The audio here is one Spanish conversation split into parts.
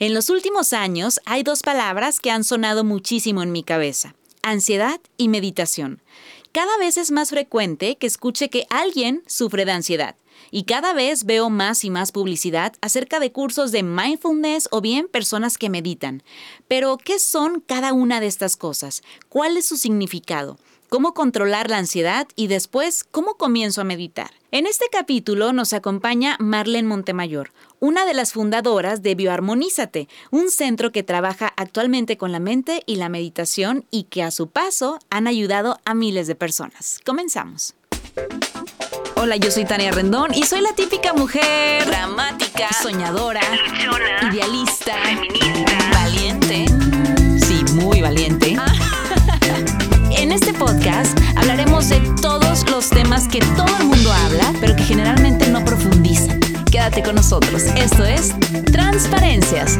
En los últimos años hay dos palabras que han sonado muchísimo en mi cabeza, ansiedad y meditación. Cada vez es más frecuente que escuche que alguien sufre de ansiedad y cada vez veo más y más publicidad acerca de cursos de mindfulness o bien personas que meditan. Pero, ¿qué son cada una de estas cosas? ¿Cuál es su significado? cómo controlar la ansiedad y después cómo comienzo a meditar. En este capítulo nos acompaña Marlene Montemayor, una de las fundadoras de Bioarmonízate, un centro que trabaja actualmente con la mente y la meditación y que a su paso han ayudado a miles de personas. Comenzamos. Hola, yo soy Tania Rendón y soy la típica mujer dramática, soñadora, idealista, feminista, valiente. Sí, muy valiente. Ah. En este podcast hablaremos de todos los temas que todo el mundo habla, pero que generalmente. Con nosotros. Esto es Transparencias.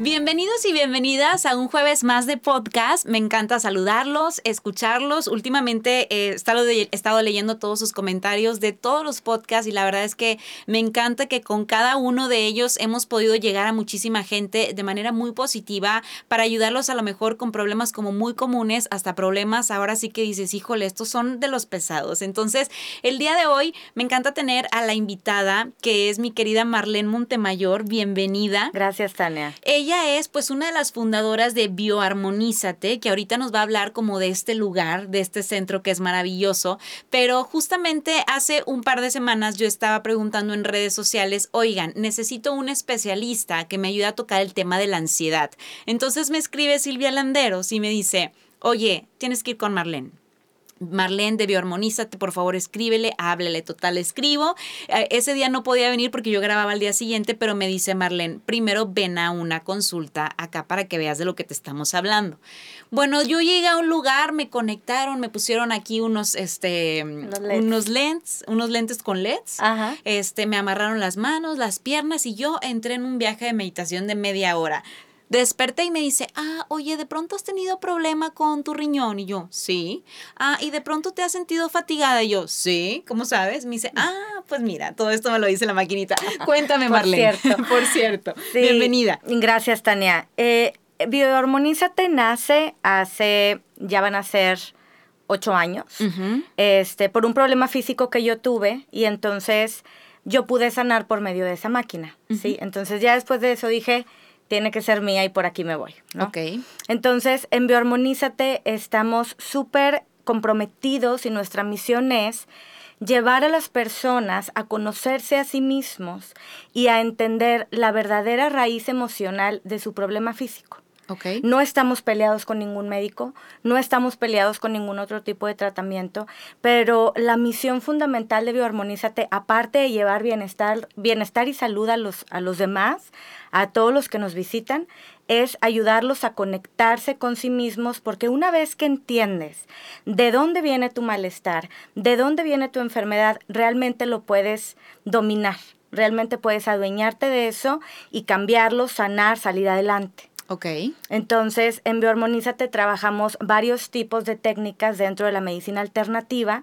Bienvenidos y bienvenidas a un jueves más de podcast. Me encanta saludarlos, escucharlos. Últimamente he estado, he estado, leyendo todos sus comentarios de todos los podcasts y la verdad es que me encanta que con cada uno de ellos hemos podido llegar a muchísima gente de manera muy positiva para ayudarlos a lo mejor con problemas como muy comunes hasta problemas ahora sí que dices, híjole, estos son de los pesados. Entonces, el día de hoy me encanta tener a la invitada que es mi querida Marlene Montemayor. Bienvenida. Gracias, Tania. Ella es pues una de las fundadoras de Bioarmonízate, que ahorita nos va a hablar como de este lugar, de este centro que es maravilloso, pero justamente hace un par de semanas yo estaba preguntando en redes sociales, oigan, necesito un especialista que me ayude a tocar el tema de la ansiedad. Entonces me escribe Silvia Landeros y me dice, oye, tienes que ir con Marlene. Marlene de Bioarmonízate, por favor escríbele, háblele, total, escribo. Eh, ese día no podía venir porque yo grababa al día siguiente, pero me dice Marlene, primero ven a una consulta acá para que veas de lo que te estamos hablando. Bueno, yo llegué a un lugar, me conectaron, me pusieron aquí unos, este, unos lentes, unos lentes con LEDs. Este, me amarraron las manos, las piernas y yo entré en un viaje de meditación de media hora. Desperté y me dice, ah, oye, de pronto has tenido problema con tu riñón. Y yo, sí. Ah, y de pronto te has sentido fatigada. Y yo, sí. ¿Cómo sabes? Me dice, ah, pues mira, todo esto me lo dice la maquinita. Cuéntame, Marlene. Por cierto. Por cierto. Bienvenida. Gracias, Tania. Eh, Biohormonízate nace hace, ya van a ser ocho años, este, por un problema físico que yo tuve y entonces yo pude sanar por medio de esa máquina, ¿sí? Entonces ya después de eso dije, tiene que ser mía y por aquí me voy. ¿no? Ok. Entonces, en Bioarmonízate estamos súper comprometidos y nuestra misión es llevar a las personas a conocerse a sí mismos y a entender la verdadera raíz emocional de su problema físico. No estamos peleados con ningún médico, no estamos peleados con ningún otro tipo de tratamiento, pero la misión fundamental de Bioarmonízate, aparte de llevar bienestar, bienestar y salud a los, a los demás, a todos los que nos visitan, es ayudarlos a conectarse con sí mismos, porque una vez que entiendes de dónde viene tu malestar, de dónde viene tu enfermedad, realmente lo puedes dominar, realmente puedes adueñarte de eso y cambiarlo, sanar, salir adelante. Ok. Entonces, en Bioarmonízate trabajamos varios tipos de técnicas dentro de la medicina alternativa.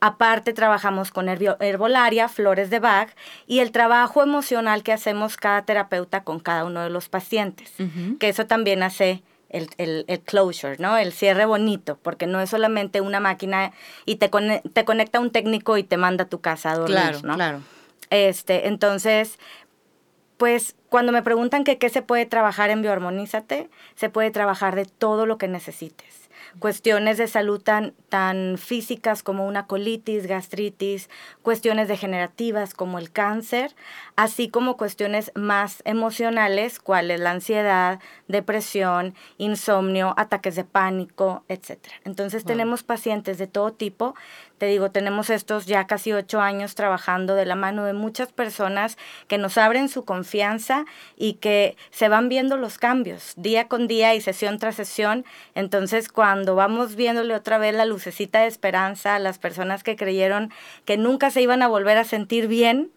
Aparte trabajamos con herbolaria, flores de Bach y el trabajo emocional que hacemos cada terapeuta con cada uno de los pacientes, que eso también hace el, el, closure, ¿no? El cierre bonito, porque no es solamente una máquina y te, te conecta un técnico y te manda a tu casa a dormir, claro, ¿no? Claro. Este, entonces, pues cuando me preguntan que qué se puede trabajar en Bioarmonízate, se puede trabajar de todo lo que necesites cuestiones de salud tan, tan físicas como una colitis, gastritis, cuestiones degenerativas como el cáncer, así como cuestiones más emocionales, cuales la ansiedad, depresión, insomnio, ataques de pánico, etc. Entonces tenemos pacientes de todo tipo. Te digo, tenemos estos ya casi ocho años trabajando de la mano de muchas personas que nos abren su confianza y que se van viendo los cambios día con día y sesión tras sesión. Entonces, cuando vamos viéndole otra vez la lucecita de esperanza a las personas que creyeron que nunca se iban a volver a sentir bien,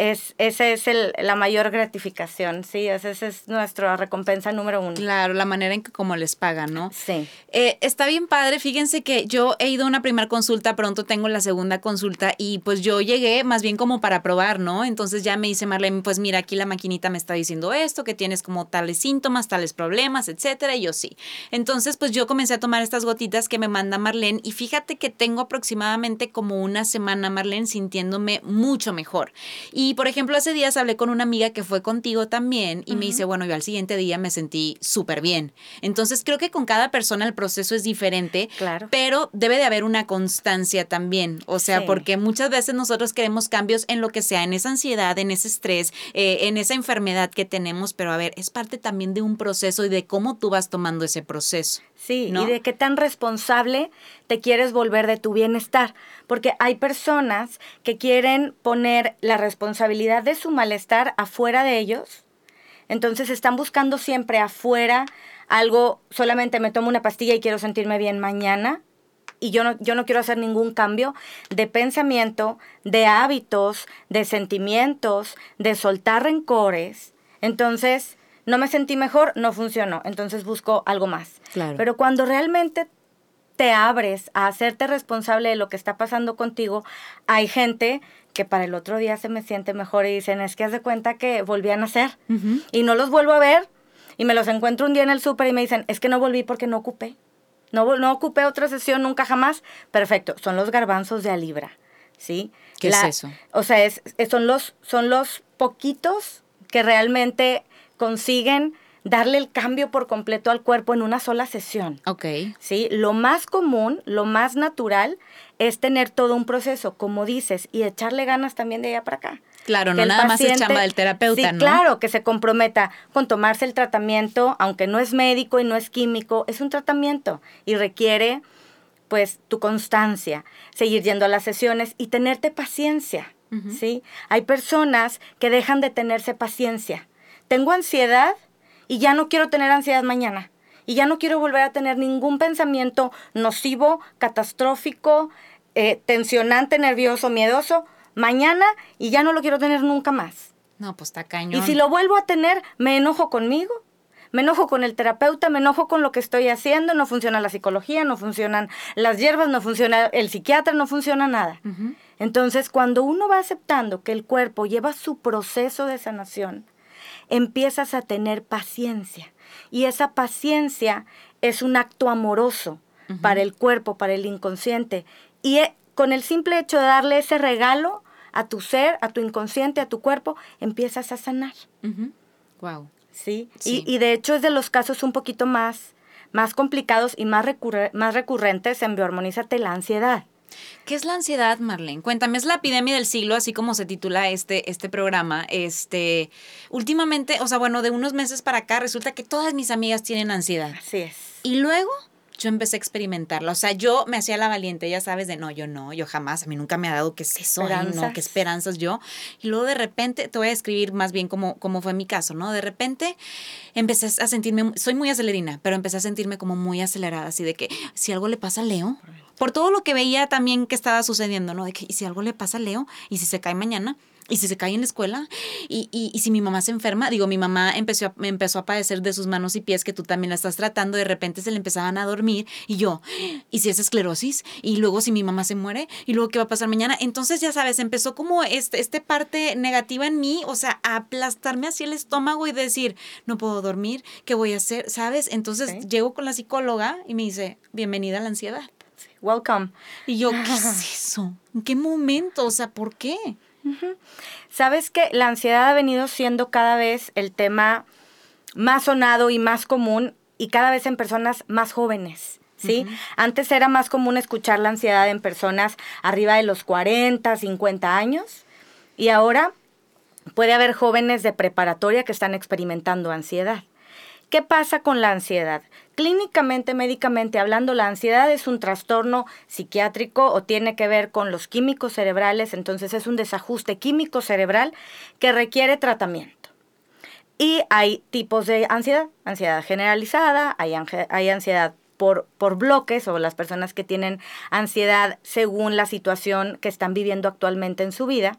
es, esa es el, la mayor gratificación, sí, esa es nuestra recompensa número uno. Claro, la manera en que como les pagan, ¿no? Sí. Eh, está bien padre, fíjense que yo he ido a una primera consulta, pronto tengo la segunda consulta y pues yo llegué más bien como para probar, ¿no? Entonces ya me dice Marlene, pues mira, aquí la maquinita me está diciendo esto, que tienes como tales síntomas, tales problemas, etcétera, y yo sí. Entonces pues yo comencé a tomar estas gotitas que me manda Marlene y fíjate que tengo aproximadamente como una semana, Marlene, sintiéndome mucho mejor. Y por ejemplo, hace días hablé con una amiga que fue contigo también y me dice, bueno, yo al siguiente día me sentí súper bien. Entonces creo que con cada persona el proceso es diferente, claro. pero debe de haber una constancia también. O sea, porque muchas veces nosotros queremos cambios en lo que sea, en esa ansiedad, en ese estrés, eh, en esa enfermedad que tenemos, pero a ver, es parte también de un proceso y de cómo tú vas tomando ese proceso. Sí, y de qué tan responsable te quieres volver de tu bienestar. Porque hay personas que quieren poner la responsabilidad de su malestar afuera de ellos. Entonces están buscando siempre afuera algo, solamente me tomo una pastilla y quiero sentirme bien mañana. Y yo no, yo no quiero hacer ningún cambio de pensamiento, de hábitos, de sentimientos, de soltar rencores. Entonces, no me sentí mejor, no funcionó, entonces busco algo más. Claro. Pero cuando realmente te abres a hacerte responsable de lo que está pasando contigo, hay gente que para el otro día se me siente mejor y dicen, es que haz de cuenta que volví a nacer y no los vuelvo a ver y me los encuentro un día en el súper y me dicen, es que no volví porque no ocupé. No, no ocupé otra sesión nunca jamás. Perfecto, son los garbanzos de a libra, ¿sí? ¿Qué es eso? O sea, es, son, los, son los poquitos que realmente consiguen darle el cambio por completo al cuerpo en una sola sesión. Ok. ¿Sí? Lo más común, lo más natural es tener todo un proceso, como dices, y echarle ganas también de allá para acá. Claro, no nada más es chamba del terapeuta, sí, Claro, que se comprometa con tomarse el tratamiento, aunque no es médico y no es químico, es un tratamiento y requiere pues tu constancia, seguir yendo a las sesiones y tenerte paciencia, ¿sí? Hay personas que dejan de tenerse paciencia tengo ansiedad y ya no quiero tener ansiedad mañana. Y ya no quiero volver a tener ningún pensamiento nocivo, catastrófico, eh, tensionante, nervioso, miedoso mañana y ya no lo quiero tener nunca más. No, pues está cañón. Y si lo vuelvo a tener, me enojo conmigo, me enojo con el terapeuta, me enojo con lo que estoy haciendo, no funciona la psicología, no funcionan las hierbas, no funciona el psiquiatra, no funciona nada. Entonces, cuando uno va aceptando que el cuerpo lleva su proceso de sanación, empiezas a tener paciencia. Y esa paciencia es un acto amoroso para el cuerpo, para el inconsciente. Y eh, con el simple hecho de darle ese regalo a tu ser, a tu inconsciente, a tu cuerpo, empiezas a sanar. Wow. ¿Sí? Y, de hecho es de los casos un poquito más, más complicados y más, más recurrentes en Bioarmonízate la ansiedad. ¿Qué es la ansiedad, Marlene? Cuéntame, es la epidemia del siglo, así como se titula este, este programa. Este, últimamente, o sea, bueno, de unos meses para acá resulta que todas mis amigas tienen ansiedad. Así es. Y luego yo empecé a experimentarla. O sea, yo me hacía la valiente, ya sabes, de no, yo no, yo jamás, a mí nunca me ha dado que es eso, no, qué esperanzas yo. Y luego de repente, te voy a escribir más bien como, como fue mi caso, ¿no? De repente empecé a sentirme, soy muy acelerina, pero empecé a sentirme como muy acelerada, así de que si algo le pasa a Leo, por todo lo que veía también que estaba sucediendo, ¿no? De que si algo le pasa a Leo y si se cae mañana, y si se cae en la escuela, y, y, y, si mi mamá se enferma, digo, mi mamá empezó a, empezó a padecer de sus manos y pies que tú también la estás tratando, de repente se le empezaban a dormir y yo, ¿y si es esclerosis? Y luego si mi mamá se muere, y luego qué va a pasar mañana. Entonces, ya sabes, empezó como este, este parte negativa en mí, o sea, a aplastarme así el estómago y decir, no puedo dormir, ¿qué voy a hacer? ¿Sabes? Entonces llego con la psicóloga y me dice, bienvenida a la ansiedad. Welcome. Y yo, ¿qué es eso? ¿En qué momento? O sea, ¿por qué? Sabes que la ansiedad ha venido siendo cada vez el tema más sonado y más común y cada vez en personas más jóvenes. ¿Sí? Antes era más común escuchar la ansiedad en personas arriba de los 40, 50 años y ahora puede haber jóvenes de preparatoria que están experimentando ansiedad. ¿Qué pasa con la ansiedad? Clínicamente, médicamente hablando, la ansiedad es un trastorno psiquiátrico o tiene que ver con los químicos cerebrales, entonces es un desajuste químico cerebral que requiere tratamiento. Y hay tipos de ansiedad, ansiedad generalizada, hay, hay ansiedad por, por, bloques o las personas que tienen ansiedad según la situación que están viviendo actualmente en su vida.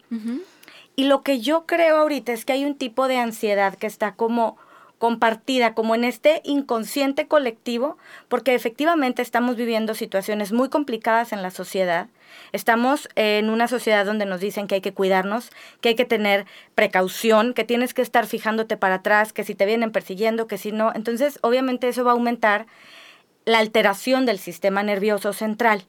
Y lo que yo creo ahorita es que hay un tipo de ansiedad que está como compartida, como en este inconsciente colectivo, porque efectivamente estamos viviendo situaciones muy complicadas en la sociedad. Estamos en una sociedad donde nos dicen que hay que cuidarnos, que hay que tener precaución, que tienes que estar fijándote para atrás, que si te vienen persiguiendo, que si no. Entonces, obviamente eso va a aumentar la alteración del sistema nervioso central.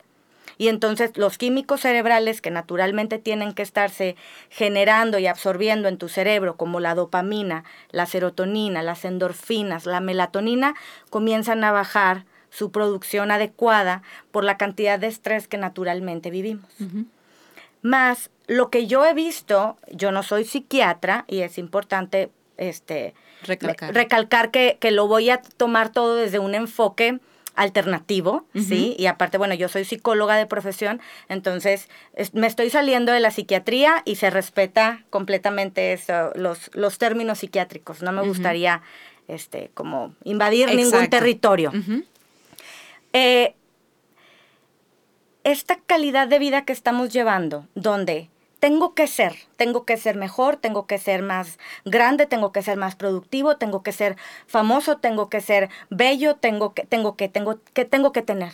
Y entonces los químicos cerebrales que naturalmente tienen que estarse generando y absorbiendo en tu cerebro, como la dopamina, la serotonina, las endorfinas, la melatonina, comienzan a bajar su producción adecuada por la cantidad de estrés que naturalmente vivimos. Más lo que yo he visto, yo no soy psiquiatra y es importante este, recalcar, que, que lo voy a tomar todo desde un enfoque alternativo, ¿sí? Y aparte, bueno, yo soy psicóloga de profesión, entonces me estoy saliendo de la psiquiatría y se respeta completamente eso, los, los términos psiquiátricos. No me gustaría, este, como invadir ningún territorio. Eh, esta calidad de vida que estamos llevando, donde tengo que ser, tengo que ser mejor, tengo que ser más grande, tengo que ser más productivo, tengo que ser famoso, tengo que ser bello, tengo que, tengo que, tengo que, tengo que tener.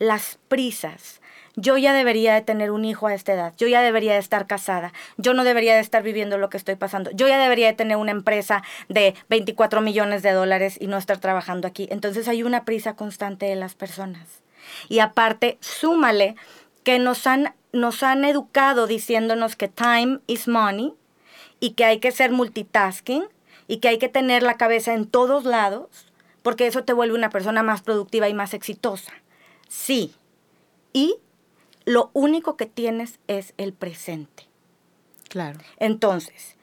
Las prisas. Yo ya debería de tener un hijo a esta edad, yo ya debería de estar casada, yo no debería de estar viviendo lo que estoy pasando, yo ya debería de tener una empresa de 24 millones de dólares y no estar trabajando aquí. Entonces hay una prisa constante de las personas. Y aparte, súmale que nos han nos han educado diciéndonos que time is money y que hay que ser multitasking y que hay que tener la cabeza en todos lados porque eso te vuelve una persona más productiva y más exitosa. Sí. Y lo único que tienes es el presente. Claro. Entonces,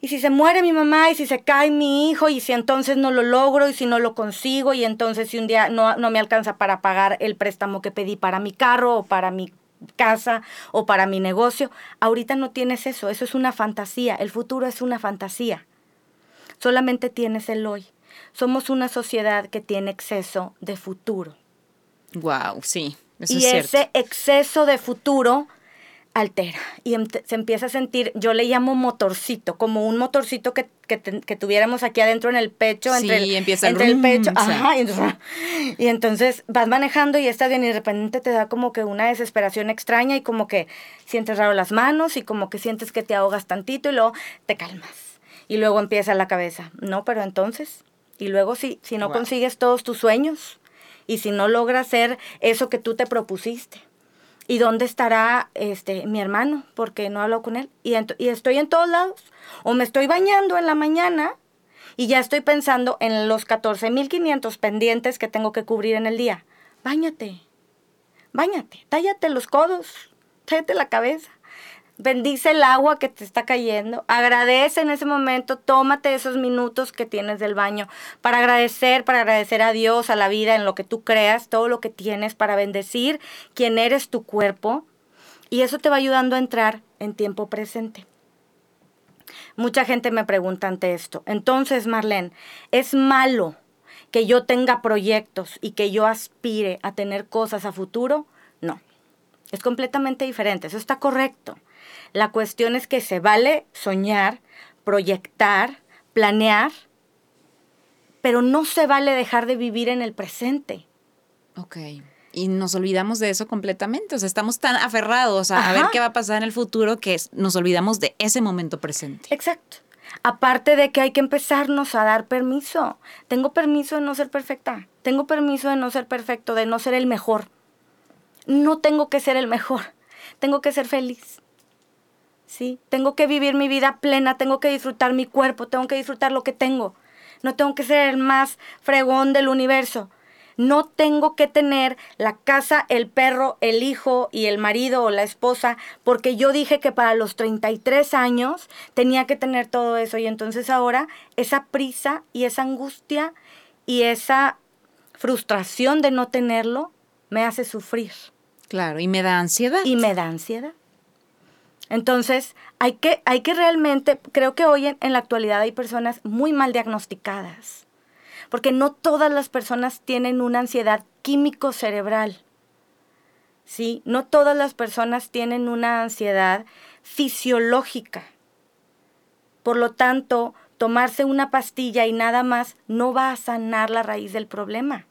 y si se muere mi mamá, y si se cae mi hijo, y si entonces no lo logro, y si no lo consigo, y entonces si un día no, no me alcanza para pagar el préstamo que pedí para mi carro o para mi casa o para mi negocio. Ahorita no tienes eso, eso es una fantasía, el futuro es una fantasía. Solamente tienes el hoy. Somos una sociedad que tiene exceso de futuro. Wow, sí. Eso y ese exceso de futuro altera y em, se empieza a sentir, yo le llamo motorcito, como un motorcito que, tuviéramos aquí adentro en el pecho, entre, el, empieza entre el pecho, ajá, y, entonces, vas manejando y estás bien y de repente te da como que una desesperación extraña y como que sientes raro las manos y como que sientes que te ahogas tantito y luego te calmas y luego empieza la cabeza, no, pero entonces, y luego si, si no consigues todos tus sueños y si no logras hacer eso que tú te propusiste ¿Y dónde estará este mi hermano? Porque no hablo con él. Y, y estoy en todos lados. O me estoy bañando en la mañana y ya estoy pensando en los 14.500 pendientes que tengo que cubrir en el día. Báñate. Báñate. Tállate los codos. Tállate la cabeza bendice el agua que te está cayendo, agradece en ese momento, tómate esos minutos que tienes del baño para agradecer, para agradecer a Dios, a la vida, en lo que tú creas, todo lo que tienes, para bendecir quién eres tu cuerpo. Y eso te va ayudando a entrar en tiempo presente. Mucha gente me pregunta ante esto. Entonces, Marlene, ¿es malo que yo tenga proyectos y que yo aspire a tener cosas a futuro? No. Es completamente diferente. Eso está correcto. La cuestión es que se vale soñar, proyectar, planear, pero no se vale dejar de vivir en el presente. Ok. Y nos olvidamos de eso completamente. O sea, estamos tan aferrados a, ver qué va a pasar en el futuro que nos olvidamos de ese momento presente. Exacto. Aparte de que hay que empezarnos a dar permiso. Tengo permiso de no ser perfecta. Tengo permiso de no ser perfecto, de no ser el mejor. No tengo que ser el mejor. Tengo que ser feliz. ¿Sí? Tengo que vivir mi vida plena, tengo que disfrutar mi cuerpo, tengo que disfrutar lo que tengo. No tengo que ser el más fregón del universo. No tengo que tener la casa, el perro, el hijo y el marido o la esposa, porque yo dije que para los 33 años tenía que tener todo eso. Y entonces ahora esa prisa y esa angustia y esa frustración de no tenerlo me hace sufrir. Claro, y me da ansiedad. Y me da ansiedad. Entonces, hay que, hay que realmente, creo que hoy en, la actualidad hay personas muy mal diagnosticadas, porque no todas las personas tienen una ansiedad químico cerebral. ¿sí? No todas las personas tienen una ansiedad fisiológica. Por lo tanto, tomarse una pastilla y nada más no va a sanar la raíz del problema.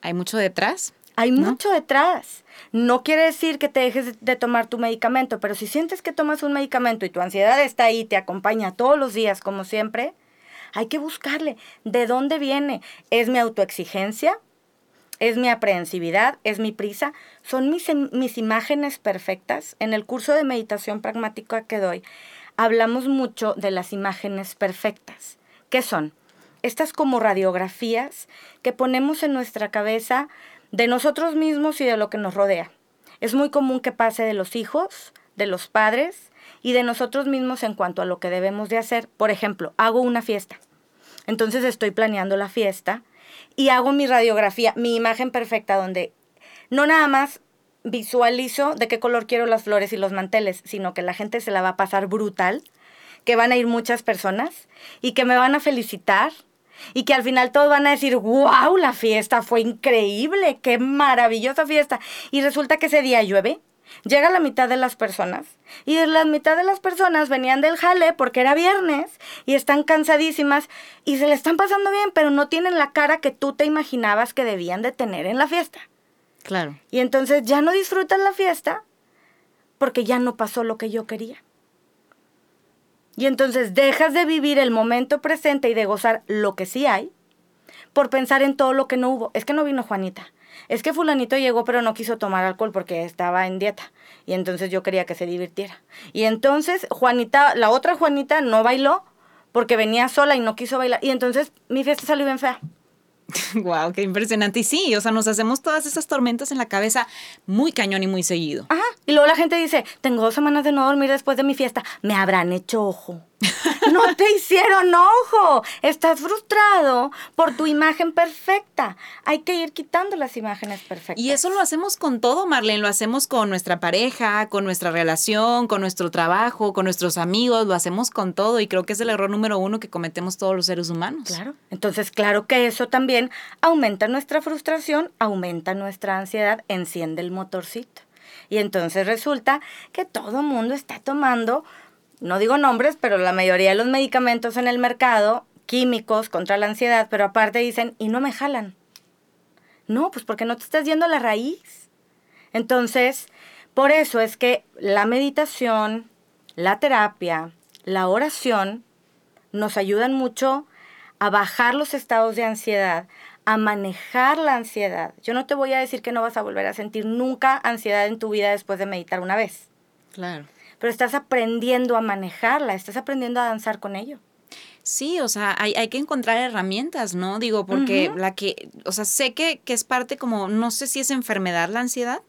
¿Hay mucho detrás? Hay mucho detrás. No quiere decir que te dejes de tomar tu medicamento, pero si sientes que tomas un medicamento y tu ansiedad está ahí, te acompaña todos los días, como siempre, hay que buscarle de dónde viene. ¿Es mi autoexigencia? ¿Es mi aprehensividad? ¿Es mi prisa? ¿Son mis, mis imágenes perfectas? En el curso de meditación pragmática que doy, hablamos mucho de las imágenes perfectas. ¿Qué son? Estas como radiografías que ponemos en nuestra cabeza de nosotros mismos y de lo que nos rodea. Es muy común que pase de los hijos, de los padres y de nosotros mismos en cuanto a lo que debemos de hacer. Por ejemplo, hago una fiesta. Entonces estoy planeando la fiesta y hago mi radiografía, mi imagen perfecta donde no nada más visualizo de qué color quiero las flores y los manteles, sino que la gente se la va a pasar brutal, que van a ir muchas personas y que me van a felicitar y que al final todos van a decir, wow, la fiesta fue increíble, qué maravillosa fiesta. Y resulta que ese día llueve, llega la mitad de las personas y la mitad de las personas venían del jale porque era viernes y están cansadísimas y se le están pasando bien, pero no tienen la cara que tú te imaginabas que debían de tener en la fiesta. Claro. Y entonces ya no disfrutan la fiesta porque ya no pasó lo que yo quería. Y entonces dejas de vivir el momento presente y de gozar lo que sí hay por pensar en todo lo que no hubo. Es que no vino Juanita. Es que fulanito llegó pero no quiso tomar alcohol porque estaba en dieta. Y entonces yo quería que se divirtiera. Y entonces Juanita, la otra Juanita no bailó porque venía sola y no quiso bailar. Y entonces mi fiesta salió bien fea. Wow, qué impresionante. Y sí, o sea, nos hacemos todas esas tormentas en la cabeza muy cañón y muy seguido. Ajá. Y luego la gente dice, tengo dos semanas de no dormir después de mi fiesta. Me habrán hecho ojo. no te hicieron ojo. Estás frustrado por tu imagen perfecta. Hay que ir quitando las imágenes perfectas. Y eso lo hacemos con todo, Marlene. Lo hacemos con nuestra pareja, con nuestra relación, con nuestro trabajo, con nuestros amigos. Lo hacemos con todo. Y creo que es el error número uno que cometemos todos los seres humanos. Claro. Entonces, claro que eso también aumenta nuestra frustración, aumenta nuestra ansiedad, enciende el motorcito. Y entonces resulta que todo mundo está tomando no digo nombres, pero la mayoría de los medicamentos en el mercado, químicos contra la ansiedad, pero aparte dicen, y no me jalan. No, pues porque no te estás yendo a la raíz. Entonces, por eso es que la meditación, la terapia, la oración nos ayudan mucho a bajar los estados de ansiedad, a manejar la ansiedad. Yo no te voy a decir que no vas a volver a sentir nunca ansiedad en tu vida después de meditar una vez. Claro pero estás aprendiendo a manejarla, estás aprendiendo a danzar con ello. Sí, o sea, hay, hay que encontrar herramientas, ¿no? Digo, porque la que, o sea, sé que, que es parte como, no sé si es enfermedad la ansiedad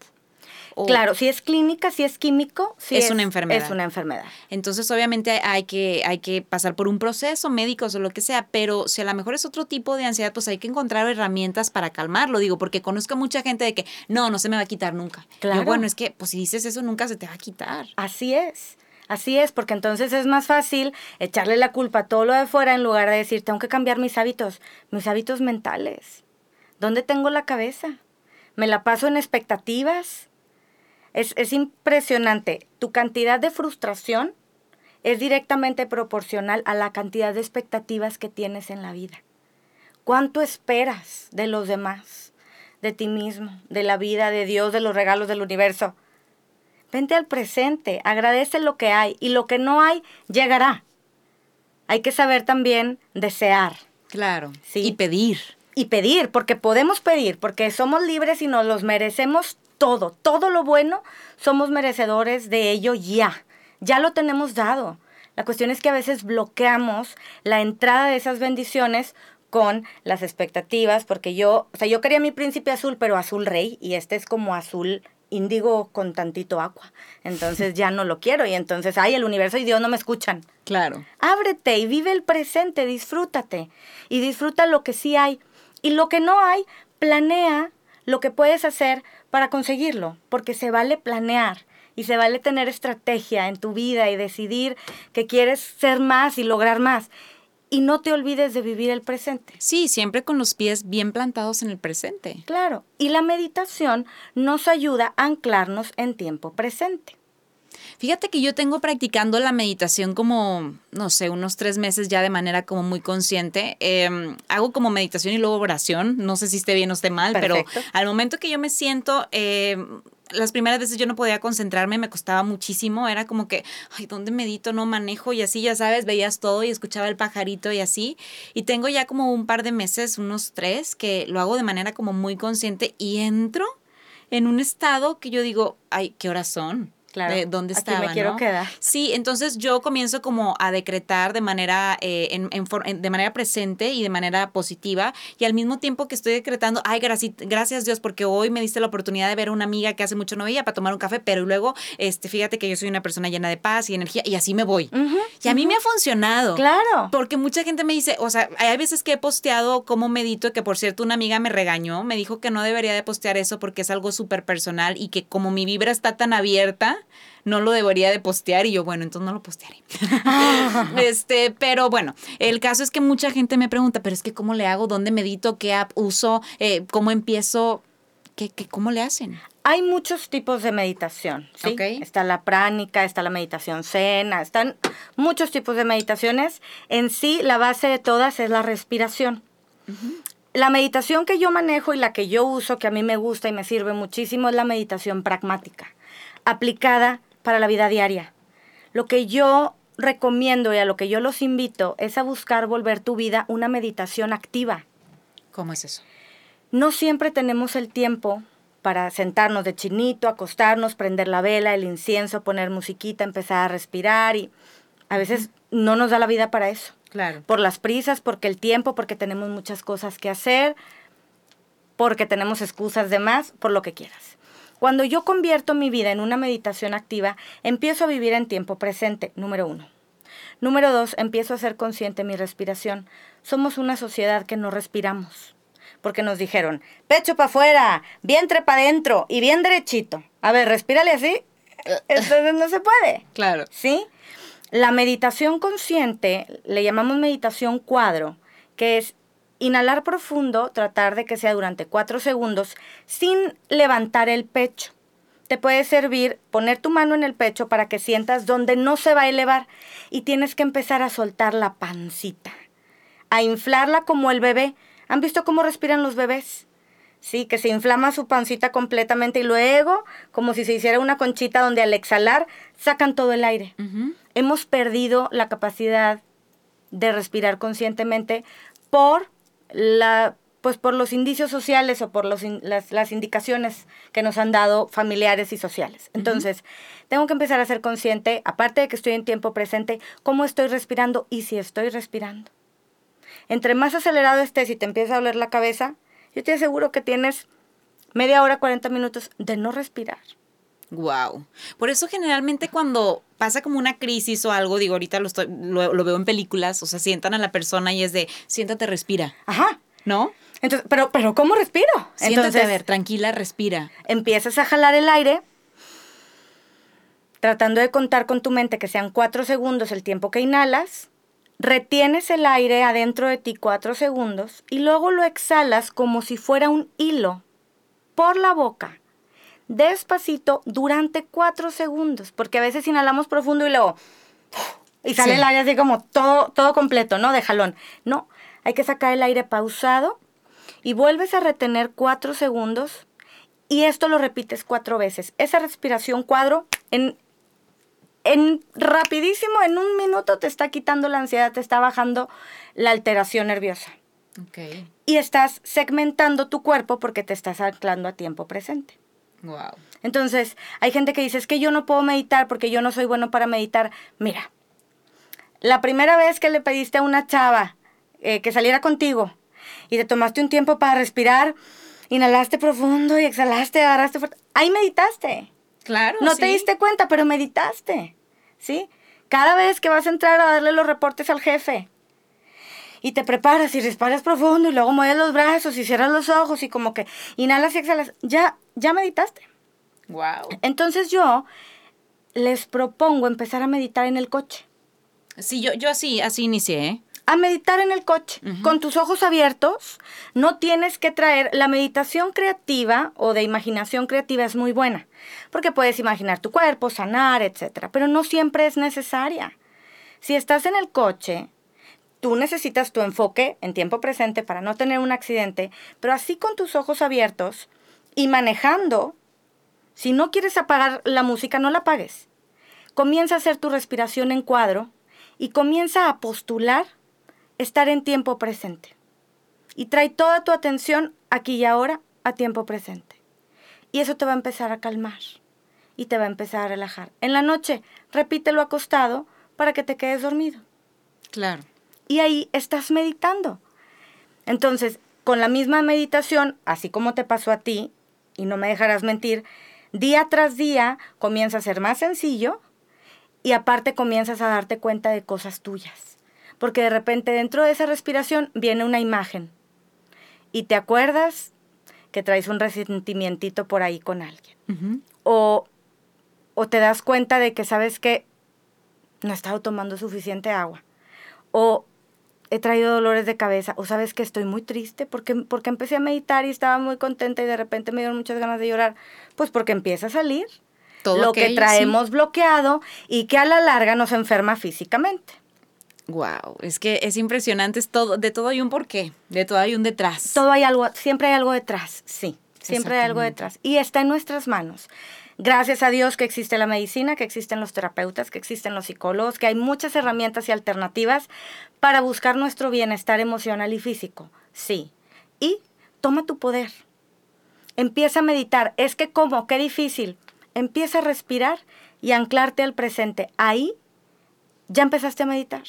claro, si es clínica, si es químico, si es, una enfermedad. Es una enfermedad. Entonces, obviamente hay que, hay que pasar por un proceso médico o lo que sea, pero si a lo mejor es otro tipo de ansiedad, pues hay que encontrar herramientas para calmarlo, digo, porque conozco mucha gente de que no, no se me va a quitar nunca. Claro. bueno, es que, pues si dices eso, nunca se te va a quitar. Así es. Así es, porque entonces es más fácil echarle la culpa a todo lo de fuera en lugar de decir, tengo que cambiar mis hábitos, mis hábitos mentales. ¿Dónde tengo la cabeza? ¿Me la paso en expectativas? Es, impresionante. Tu cantidad de frustración es directamente proporcional a la cantidad de expectativas que tienes en la vida. ¿Cuánto esperas de los demás, de ti mismo, de la vida, de Dios, de los regalos del universo? Vente al presente, agradece lo que hay y lo que no hay llegará. Hay que saber también desear. Claro. ¿sí? Y pedir. Y pedir, porque podemos pedir, porque somos libres y nos los merecemos todo, todo lo bueno, somos merecedores de ello ya. Ya lo tenemos dado. La cuestión es que a veces bloqueamos la entrada de esas bendiciones con las expectativas, porque yo, o sea, yo quería mi príncipe azul, pero azul rey, y este es como azul índigo con tantito agua. Entonces ya no lo quiero, y entonces, ay, el universo y Dios no me escuchan. Claro. Ábrete y vive el presente, disfrútate, y disfruta lo que sí hay. Y lo que no hay, planea lo que puedes hacer para conseguirlo, porque se vale planear y se vale tener estrategia en tu vida y decidir que quieres ser más y lograr más. Y no te olvides de vivir el presente. Sí, siempre con los pies bien plantados en el presente. Claro, y la meditación nos ayuda a anclarnos en tiempo presente. Fíjate que yo tengo practicando la meditación como, no sé, unos tres meses ya de manera como muy consciente. Em, hago como meditación y luego oración. No sé si esté bien o esté mal, pero al momento que yo me siento... Em, las primeras veces yo no podía concentrarme, me costaba muchísimo, era como que, ay, ¿dónde medito? No manejo y así, ya sabes, veías todo y escuchaba el pajarito y así. Y tengo ya como un par de meses, unos tres, que lo hago de manera como muy consciente y entro en un estado que yo digo, ay, ¿qué horas son? Claro. De dónde estaba, Aquí me quiero quedar. Sí, entonces yo comienzo como a decretar de manera, eh, en, de manera presente y de manera positiva y al mismo tiempo que estoy decretando, ay, gracias, gracias Dios porque hoy me diste la oportunidad de ver a una amiga que hace mucho no veía para tomar un café, pero luego, este, fíjate que yo soy una persona llena de paz y energía y así me voy. y a mí me ha funcionado. Claro. Porque mucha gente me dice, o sea, hay veces que he posteado cómo medito, que por cierto una amiga me regañó, me dijo que no debería de postear eso porque es algo súper personal y que como mi vibra está tan abierta, no lo debería de postear y yo, bueno, entonces no lo postearé. este, pero bueno, el caso es que mucha gente me pregunta, pero es que ¿cómo le hago? ¿Dónde medito? ¿Qué app uso? Eh, ¿Cómo empiezo? ¿Qué, qué, cómo le hacen? Hay muchos tipos de meditación, ¿sí? Está la pránica, está la meditación cena, están muchos tipos de meditaciones. En sí, la base de todas es la respiración. La meditación que yo manejo y la que yo uso, que a mí me gusta y me sirve muchísimo, es la meditación pragmática, aplicada para la vida diaria. Lo que yo recomiendo y a lo que yo los invito es a buscar volver tu vida una meditación activa. ¿Cómo es eso? No siempre tenemos el tiempo para sentarnos de chinito, acostarnos, prender la vela, el incienso, poner musiquita, empezar a respirar y a veces no nos da la vida para eso. Claro. Por las prisas, porque el tiempo, porque tenemos muchas cosas que hacer, porque tenemos excusas de más, por lo que quieras. Cuando yo convierto mi vida en una meditación activa, empiezo a vivir en tiempo presente, número uno. Número dos, empiezo a ser consciente de mi respiración. Somos una sociedad que no respiramos. Porque nos dijeron, pecho para afuera, vientre para adentro y bien derechito. A ver, respírale así. Entonces no se puede. Claro. ¿Sí? La meditación consciente, le llamamos meditación cuadro, que es Inhalar profundo, tratar de que sea durante cuatro segundos sin levantar el pecho. Te puede servir poner tu mano en el pecho para que sientas donde no se va a elevar y tienes que empezar a soltar la pancita, a inflarla como el bebé. ¿Han visto cómo respiran los bebés? Sí, que se inflama su pancita completamente y luego, como si se hiciera una conchita donde al exhalar sacan todo el aire. Hemos perdido la capacidad de respirar conscientemente por la, pues por los indicios sociales o por los las, indicaciones que nos han dado familiares y sociales. Entonces, tengo que empezar a ser consciente, aparte de que estoy en tiempo presente, cómo estoy respirando y si estoy respirando. Entre más acelerado estés y te empieza a doler la cabeza, yo te aseguro que tienes media hora, 40 minutos de no respirar. Wow. Por eso generalmente cuando pasa como una crisis o algo, digo, ahorita lo, estoy, lo, veo en películas, o sea, sientan a la persona y es de, siéntate, respira. Ajá. ¿No? Entonces, pero, pero ¿cómo respiro? Siéntate, a ver, tranquila, respira. Empiezas a jalar el aire, tratando de contar con tu mente que sean cuatro segundos el tiempo que inhalas, retienes el aire adentro de ti cuatro segundos y luego lo exhalas como si fuera un hilo por la boca despacito durante cuatro segundos, porque a veces inhalamos profundo y luego... Y sale el aire así como todo, todo completo, ¿no? De jalón. No, hay que sacar el aire pausado y vuelves a retener cuatro segundos y esto lo repites cuatro veces. Esa respiración cuadro en, en rapidísimo, en un minuto te está quitando la ansiedad, te está bajando la alteración nerviosa. Okay. Y estás segmentando tu cuerpo porque te estás anclando a tiempo presente. Wow. Entonces, hay gente que dice, es que yo no puedo meditar porque yo no soy bueno para meditar. Mira, la primera vez que le pediste a una chava eh, que saliera contigo y te tomaste un tiempo para respirar, inhalaste profundo y exhalaste, agarraste fuerte, ahí meditaste. Claro. No te diste cuenta, pero meditaste. ¿Sí? Cada vez que vas a entrar a darle los reportes al jefe, y te preparas y respiras profundo y luego mueves los brazos y cierras los ojos y como que inhalas y exhalas, ya, ya meditaste. Wow. Entonces yo les propongo empezar a meditar en el coche. Sí, yo, yo así, así inicié, ¿eh? a meditar en el coche, con tus ojos abiertos. No tienes que traer, la meditación creativa o de imaginación creativa es muy buena, porque puedes imaginar tu cuerpo, sanar, etc. Pero no siempre es necesaria. Si estás en el coche, tú necesitas tu enfoque en tiempo presente para no tener un accidente, pero así con tus ojos abiertos y manejando, si no quieres apagar la música, no la apagues. Comienza a hacer tu respiración en cuadro y comienza a postular estar en tiempo presente. Y trae toda tu atención aquí y ahora a tiempo presente. Y eso te va a empezar a calmar y te va a empezar a relajar. En la noche, repítelo acostado para que te quedes dormido. Claro. Y ahí estás meditando. Entonces, con la misma meditación, así como te pasó a ti, y no me dejarás mentir, día tras día comienza a ser más sencillo y aparte comienzas a darte cuenta de cosas tuyas. Porque de repente dentro de esa respiración viene una imagen y te acuerdas que traes un resentimientito por ahí con alguien. o, o te das cuenta de que sabes que no he estado tomando suficiente agua. O he traído dolores de cabeza. O sabes que estoy muy triste porque, porque empecé a meditar y estaba muy contenta y de repente me dieron muchas ganas de llorar. Pues porque empieza a salir lo que traemos bloqueado y que a la larga nos enferma físicamente. Wow, es que es impresionante, es todo, de todo hay un porqué, de todo hay un detrás. Todo hay algo, siempre hay algo detrás, sí, siempre hay algo detrás. Y está en nuestras manos. Gracias a Dios que existe la medicina, que existen los terapeutas, que existen los psicólogos, que hay muchas herramientas y alternativas para buscar nuestro bienestar emocional y físico. Sí. Y toma tu poder. Empieza a meditar. Es que cómo, qué difícil. Empieza a respirar y anclarte al presente. Ahí ya empezaste a meditar.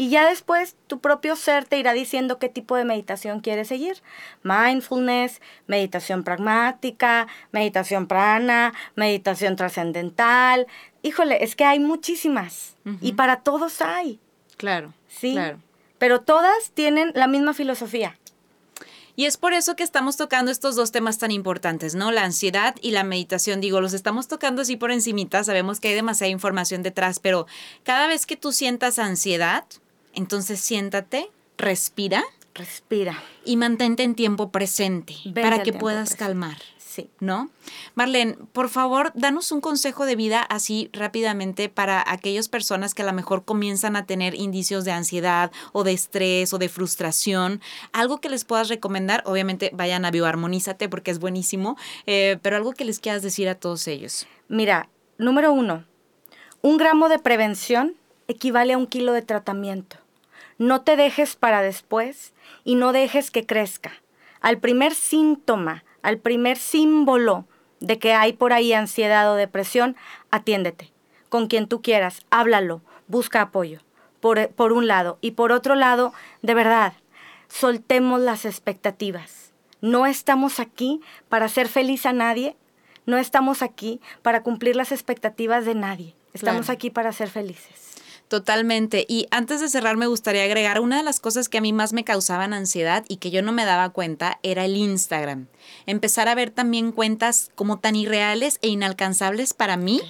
Y ya después tu propio ser te irá diciendo qué tipo de meditación quieres seguir. Mindfulness, meditación pragmática, meditación prana, meditación trascendental. Híjole, es que hay muchísimas. Y para todos hay. Claro. Sí. Claro. Pero todas tienen la misma filosofía. Y es por eso que estamos tocando estos dos temas tan importantes, ¿no? La ansiedad y la meditación. Digo, los estamos tocando así por encimita, sabemos que hay demasiada información detrás, pero cada vez que tú sientas ansiedad, entonces siéntate, respira. Respira. Y mantente en tiempo presente para que puedas calmar. Sí. ¿No? Marlene, por favor, danos un consejo de vida así rápidamente para aquellas personas que a lo mejor comienzan a tener indicios de ansiedad o de estrés o de frustración. Algo que les puedas recomendar, obviamente vayan a Bioarmonízate porque es buenísimo, eh, pero algo que les quieras decir a todos ellos. Mira, número uno, un gramo de prevención equivale a un kilo de tratamiento. No te dejes para después y no dejes que crezca. Al primer síntoma, al primer símbolo de que hay por ahí ansiedad o depresión, atiéndete. Con quien tú quieras, háblalo, busca apoyo, por, por un lado. Y por otro lado, de verdad, soltemos las expectativas. No estamos aquí para hacer feliz a nadie, no estamos aquí para cumplir las expectativas de nadie, estamos aquí para ser felices. Totalmente. Y antes de cerrar, me gustaría agregar una de las cosas que a mí más me causaban ansiedad y que yo no me daba cuenta era el Instagram. Empezar a ver también cuentas como tan irreales e inalcanzables para mí.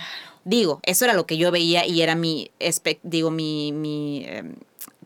Digo, eso era lo que yo veía y era mi, digo, mi, mi em,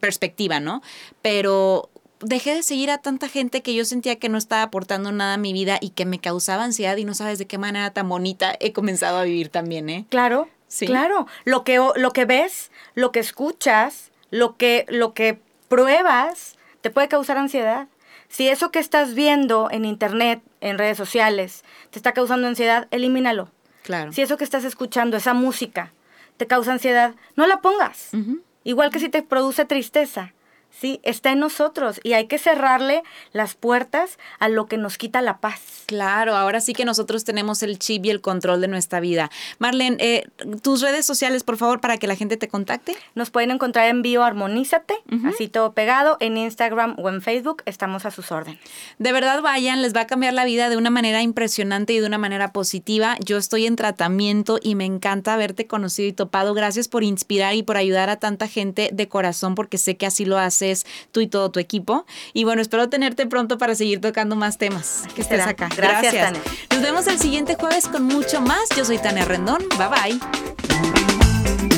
perspectiva, ¿no? Pero dejé de seguir a tanta gente que yo sentía que no estaba aportando nada a mi vida y que me causaba ansiedad y no sabes de qué manera tan bonita he comenzado a vivir también, ¿eh? Claro, Claro, lo que, lo que ves, lo que escuchas, lo que, lo que pruebas, te puede causar ansiedad. Si eso que estás viendo en internet, en redes sociales, te está causando ansiedad, elimínalo. Claro. Si eso que estás escuchando, esa música, te causa ansiedad, no la pongas. Igual que si te produce tristeza, ¿sí? Está en nosotros y hay que cerrarle las puertas a lo que nos quita la paz. Claro, ahora sí que nosotros tenemos el chip y el control de nuestra vida. Marlene, eh, tus redes sociales, por favor, para que la gente te contacte. Nos pueden encontrar en Bioarmonízate, así todo pegado, en Instagram o en Facebook, estamos a sus órdenes. De verdad, vayan, les va a cambiar la vida de una manera impresionante y de una manera positiva. Yo estoy en tratamiento y me encanta haberte conocido y topado. Gracias por inspirar y por ayudar a tanta gente de corazón, porque sé que así lo hace haces tú y todo tu equipo. Y bueno, espero tenerte pronto para seguir tocando más temas. Que estés acá. Gracias. Gracias. Nos vemos el siguiente jueves con mucho más. Yo soy Tania Rendón. Bye bye.